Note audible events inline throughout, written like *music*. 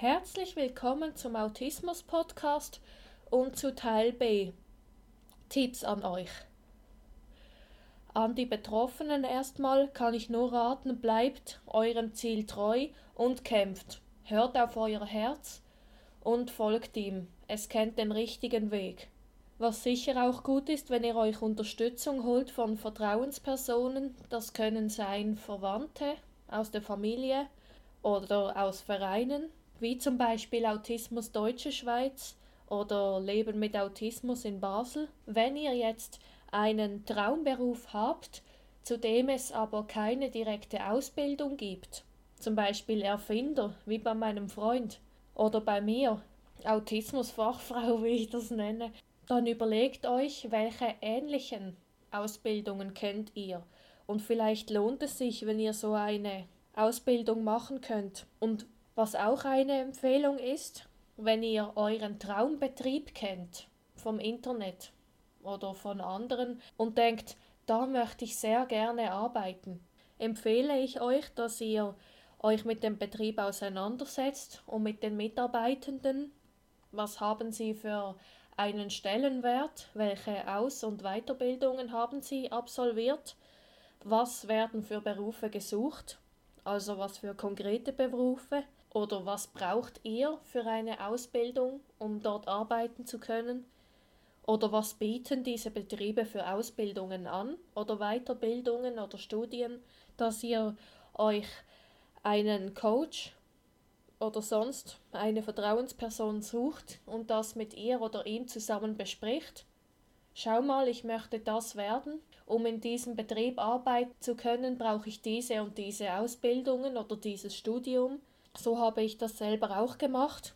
Herzlich willkommen zum Autismus Podcast und zu Teil B. Tipps an euch. An die Betroffenen erstmal kann ich nur raten, bleibt eurem Ziel treu und kämpft. Hört auf euer Herz und folgt ihm. Es kennt den richtigen Weg. Was sicher auch gut ist, wenn ihr euch Unterstützung holt von Vertrauenspersonen. Das können sein Verwandte aus der Familie oder aus Vereinen, wie zum Beispiel Autismus Deutsche Schweiz oder Leben mit Autismus in Basel. Wenn ihr jetzt einen Traumberuf habt, zu dem es aber keine direkte Ausbildung gibt, zum Beispiel Erfinder, wie bei meinem Freund oder bei mir, Autismusfachfrau, *laughs* wie ich das nenne, dann überlegt euch, welche ähnlichen Ausbildungen kennt ihr. Und vielleicht lohnt es sich, wenn ihr so eine Ausbildung machen könnt. Und was auch eine Empfehlung ist, wenn ihr euren Traumbetrieb kennt vom Internet oder von anderen und denkt, da möchte ich sehr gerne arbeiten, empfehle ich euch, dass ihr euch mit dem Betrieb auseinandersetzt und mit den Mitarbeitenden. Was haben sie für einen Stellenwert, welche Aus- und Weiterbildungen haben Sie absolviert, was werden für Berufe gesucht, also was für konkrete Berufe oder was braucht ihr für eine Ausbildung, um dort arbeiten zu können, oder was bieten diese Betriebe für Ausbildungen an oder Weiterbildungen oder Studien, dass ihr euch einen Coach oder sonst eine Vertrauensperson sucht und das mit ihr oder ihm zusammen bespricht. Schau mal, ich möchte das werden. Um in diesem Betrieb arbeiten zu können, brauche ich diese und diese Ausbildungen oder dieses Studium. So habe ich das selber auch gemacht.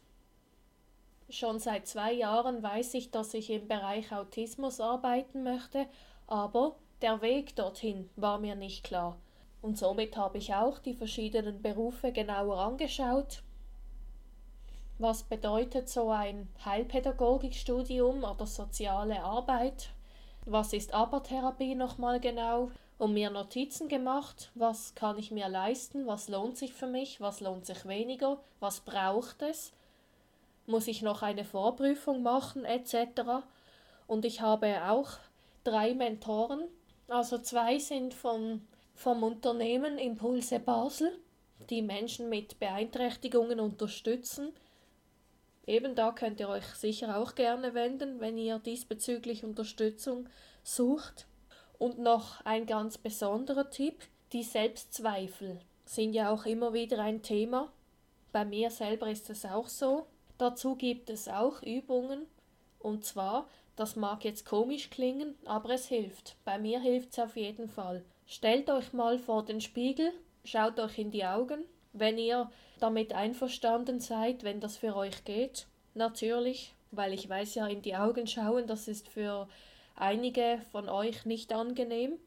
Schon seit zwei Jahren weiß ich, dass ich im Bereich Autismus arbeiten möchte, aber der Weg dorthin war mir nicht klar. Und somit habe ich auch die verschiedenen Berufe genauer angeschaut, was bedeutet so ein Heilpädagogikstudium oder soziale Arbeit? Was ist Abertherapie nochmal genau? Und mir Notizen gemacht, was kann ich mir leisten, was lohnt sich für mich, was lohnt sich weniger, was braucht es, muss ich noch eine Vorprüfung machen etc. Und ich habe auch drei Mentoren, also zwei sind vom, vom Unternehmen Impulse Basel, die Menschen mit Beeinträchtigungen unterstützen Eben da könnt ihr euch sicher auch gerne wenden, wenn ihr diesbezüglich Unterstützung sucht. Und noch ein ganz besonderer Tipp, die Selbstzweifel sind ja auch immer wieder ein Thema. Bei mir selber ist es auch so. Dazu gibt es auch Übungen. Und zwar, das mag jetzt komisch klingen, aber es hilft. Bei mir hilft es auf jeden Fall. Stellt euch mal vor den Spiegel, schaut euch in die Augen wenn ihr damit einverstanden seid, wenn das für euch geht, natürlich, weil ich weiß ja, in die Augen schauen, das ist für einige von euch nicht angenehm.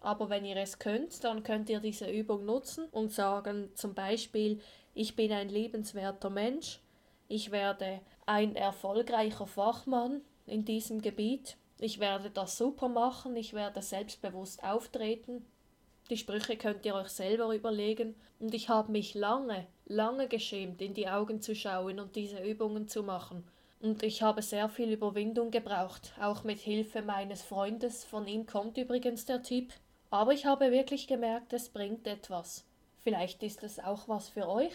Aber wenn ihr es könnt, dann könnt ihr diese Übung nutzen und sagen zum Beispiel, ich bin ein liebenswerter Mensch, ich werde ein erfolgreicher Fachmann in diesem Gebiet, ich werde das super machen, ich werde selbstbewusst auftreten, die Sprüche könnt ihr euch selber überlegen. Und ich habe mich lange, lange geschämt, in die Augen zu schauen und diese Übungen zu machen. Und ich habe sehr viel Überwindung gebraucht, auch mit Hilfe meines Freundes, von ihm kommt übrigens der Tipp. Aber ich habe wirklich gemerkt, es bringt etwas. Vielleicht ist es auch was für euch.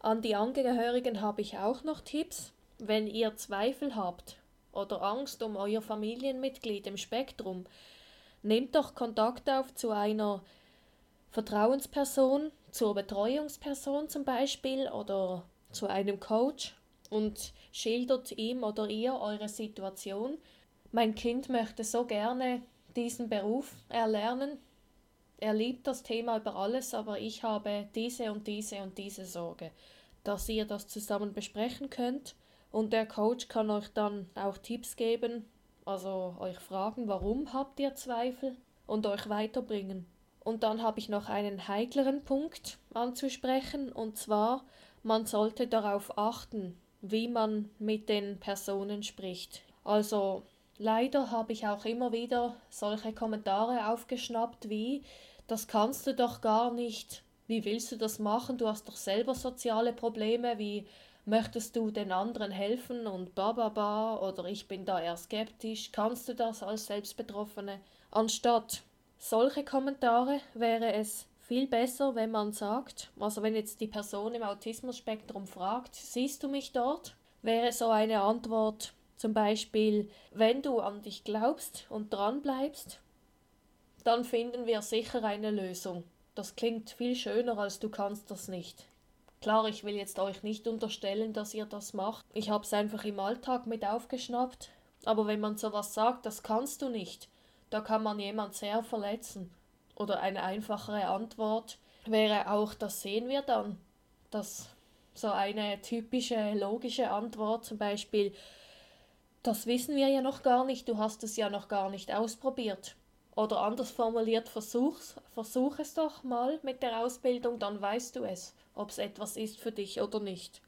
An die Angehörigen habe ich auch noch Tipps. Wenn ihr Zweifel habt oder Angst um euer Familienmitglied im Spektrum, nehmt doch Kontakt auf zu einer Vertrauensperson zur Betreuungsperson zum Beispiel oder zu einem Coach und schildert ihm oder ihr eure Situation. Mein Kind möchte so gerne diesen Beruf erlernen. Er liebt das Thema über alles, aber ich habe diese und diese und diese Sorge, dass ihr das zusammen besprechen könnt und der Coach kann euch dann auch Tipps geben, also euch fragen, warum habt ihr Zweifel und euch weiterbringen. Und dann habe ich noch einen heikleren Punkt anzusprechen, und zwar, man sollte darauf achten, wie man mit den Personen spricht. Also leider habe ich auch immer wieder solche Kommentare aufgeschnappt wie, das kannst du doch gar nicht, Wie willst du das machen? Du hast doch selber soziale Probleme, wie möchtest du den anderen helfen und ba ba ba oder ich bin da eher skeptisch. Kannst du das als Selbstbetroffene? Anstatt solche Kommentare wäre es viel besser, wenn man sagt, also wenn jetzt die Person im Autismus-Spektrum fragt, siehst du mich dort? Wäre so eine Antwort zum Beispiel, wenn du an dich glaubst und dran bleibst, dann finden wir sicher eine Lösung. Das klingt viel schöner, als du kannst das nicht. Klar, ich will jetzt euch nicht unterstellen, dass ihr das macht. Ich habe es einfach im Alltag mit aufgeschnappt. Aber wenn man sowas sagt, das kannst du nicht, da kann man jemand sehr verletzen. Oder eine einfachere Antwort wäre auch, das sehen wir dann. Das so eine typische logische Antwort zum Beispiel, das wissen wir ja noch gar nicht, du hast es ja noch gar nicht ausprobiert. Oder anders formuliert, versuch's, versuch es doch mal mit der Ausbildung, dann weißt du es, ob es etwas ist für dich oder nicht.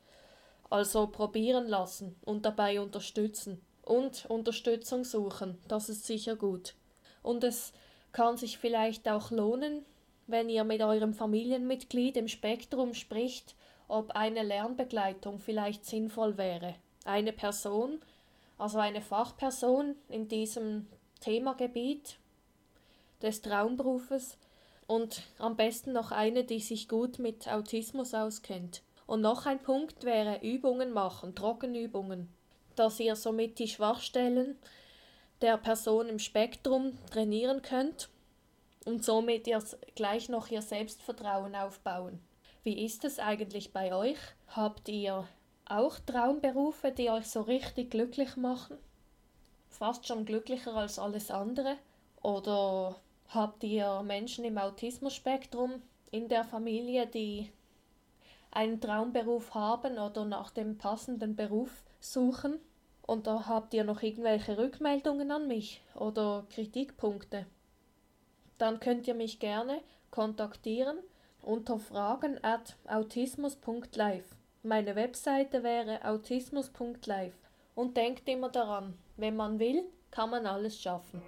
Also probieren lassen und dabei unterstützen. Und Unterstützung suchen, das ist sicher gut. Und es kann sich vielleicht auch lohnen, wenn ihr mit eurem Familienmitglied im Spektrum spricht, ob eine Lernbegleitung vielleicht sinnvoll wäre. Eine Person, also eine Fachperson in diesem Themagebiet, des Traumberufes und am besten noch eine, die sich gut mit Autismus auskennt. Und noch ein Punkt wäre Übungen machen, Trockenübungen, dass ihr somit die Schwachstellen der Person im Spektrum trainieren könnt und somit ihr gleich noch ihr Selbstvertrauen aufbauen. Wie ist es eigentlich bei euch? Habt ihr auch Traumberufe, die euch so richtig glücklich machen? Fast schon glücklicher als alles andere? Oder Habt ihr Menschen im Autismus-Spektrum in der Familie, die einen Traumberuf haben oder nach dem passenden Beruf suchen? Und da habt ihr noch irgendwelche Rückmeldungen an mich oder Kritikpunkte? Dann könnt ihr mich gerne kontaktieren unter fragen at autismus.live. Meine Webseite wäre autismus.live. Und denkt immer daran, wenn man will, kann man alles schaffen.